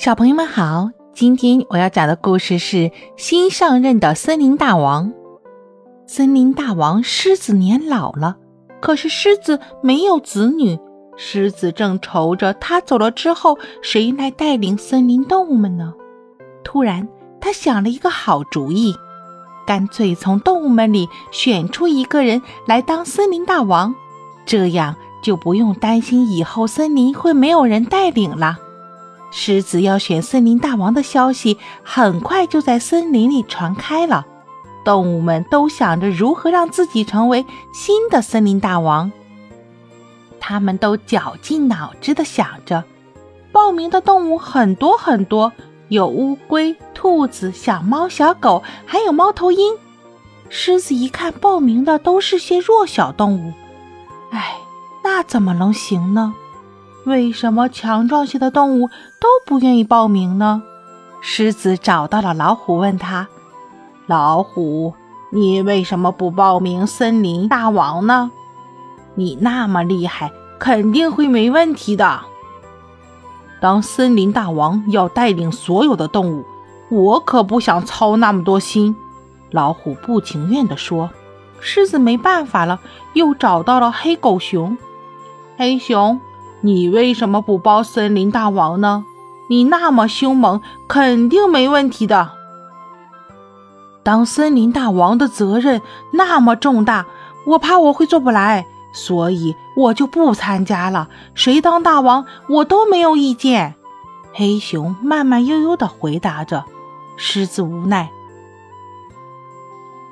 小朋友们好，今天我要讲的故事是新上任的森林大王。森林大王狮子年老了，可是狮子没有子女，狮子正愁着他走了之后谁来带领森林动物们呢？突然，他想了一个好主意，干脆从动物们里选出一个人来当森林大王，这样就不用担心以后森林会没有人带领了。狮子要选森林大王的消息很快就在森林里传开了，动物们都想着如何让自己成为新的森林大王。他们都绞尽脑汁地想着，报名的动物很多很多，有乌龟、兔子、小猫、小狗，还有猫头鹰。狮子一看报名的都是些弱小动物，哎，那怎么能行呢？为什么强壮些的动物都不愿意报名呢？狮子找到了老虎，问他：“老虎，你为什么不报名森林大王呢？你那么厉害，肯定会没问题的。当森林大王要带领所有的动物，我可不想操那么多心。”老虎不情愿地说。狮子没办法了，又找到了黑狗熊。黑熊。你为什么不包森林大王呢？你那么凶猛，肯定没问题的。当森林大王的责任那么重大，我怕我会做不来，所以我就不参加了。谁当大王，我都没有意见。黑熊慢慢悠悠地回答着。狮子无奈：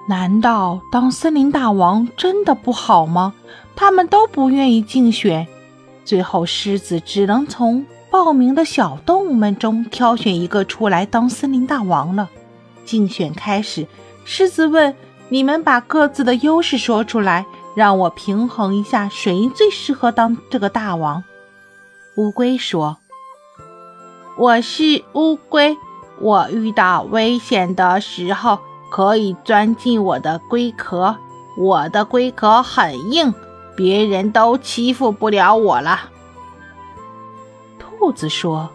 难道当森林大王真的不好吗？他们都不愿意竞选。最后，狮子只能从报名的小动物们中挑选一个出来当森林大王了。竞选开始，狮子问：“你们把各自的优势说出来，让我平衡一下，谁最适合当这个大王？”乌龟说：“我是乌龟，我遇到危险的时候可以钻进我的龟壳，我的龟壳很硬。”别人都欺负不了我了。兔子说：“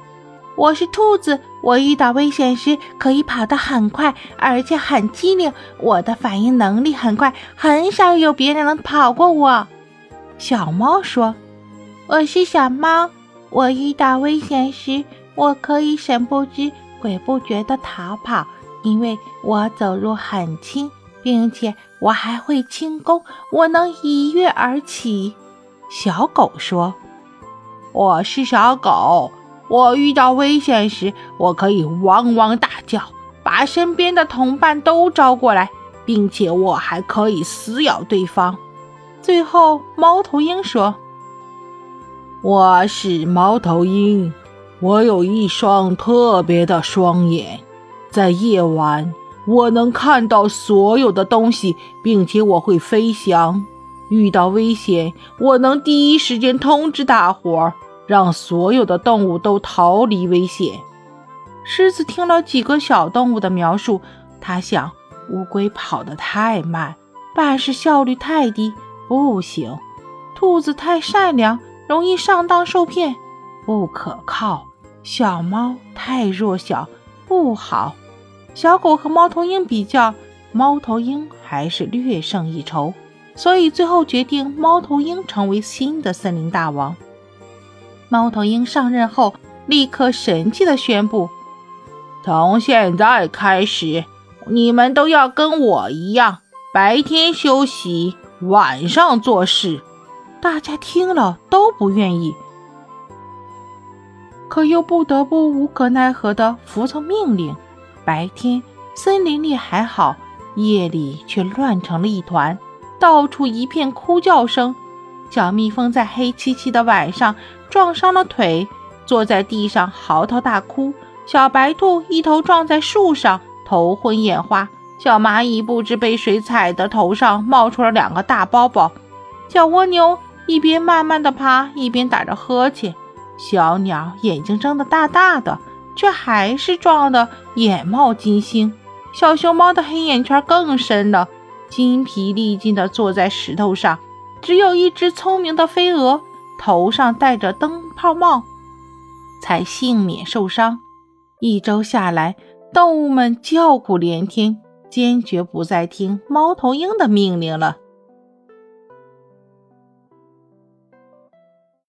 我是兔子，我遇到危险时可以跑得很快，而且很机灵。我的反应能力很快，很少有别人能跑过我。”小猫说：“我是小猫，我遇到危险时，我可以神不知鬼不觉地逃跑，因为我走路很轻。”并且我还会轻功，我能一跃而起。小狗说：“我是小狗，我遇到危险时，我可以汪汪大叫，把身边的同伴都招过来，并且我还可以撕咬对方。”最后，猫头鹰说：“我是猫头鹰，我有一双特别的双眼，在夜晚。”我能看到所有的东西，并且我会飞翔。遇到危险，我能第一时间通知大伙儿，让所有的动物都逃离危险。狮子听了几个小动物的描述，他想：乌龟跑得太慢，办事效率太低，不行；兔子太善良，容易上当受骗，不可靠；小猫太弱小，不好。小狗和猫头鹰比较，猫头鹰还是略胜一筹，所以最后决定猫头鹰成为新的森林大王。猫头鹰上任后，立刻神气地宣布：“从现在开始，你们都要跟我一样，白天休息，晚上做事。”大家听了都不愿意，可又不得不无可奈何地服从命令。白天森林里还好，夜里却乱成了一团，到处一片哭叫声。小蜜蜂在黑漆漆的晚上撞伤了腿，坐在地上嚎啕大哭。小白兔一头撞在树上，头昏眼花。小蚂蚁不知被谁踩的，头上冒出了两个大包包。小蜗牛一边慢慢的爬，一边打着呵欠。小鸟眼睛睁得大大的。却还是撞得眼冒金星。小熊猫的黑眼圈更深了，筋疲力尽地坐在石头上。只有一只聪明的飞蛾，头上戴着灯泡帽，才幸免受伤。一周下来，动物们叫苦连天，坚决不再听猫头鹰的命令了。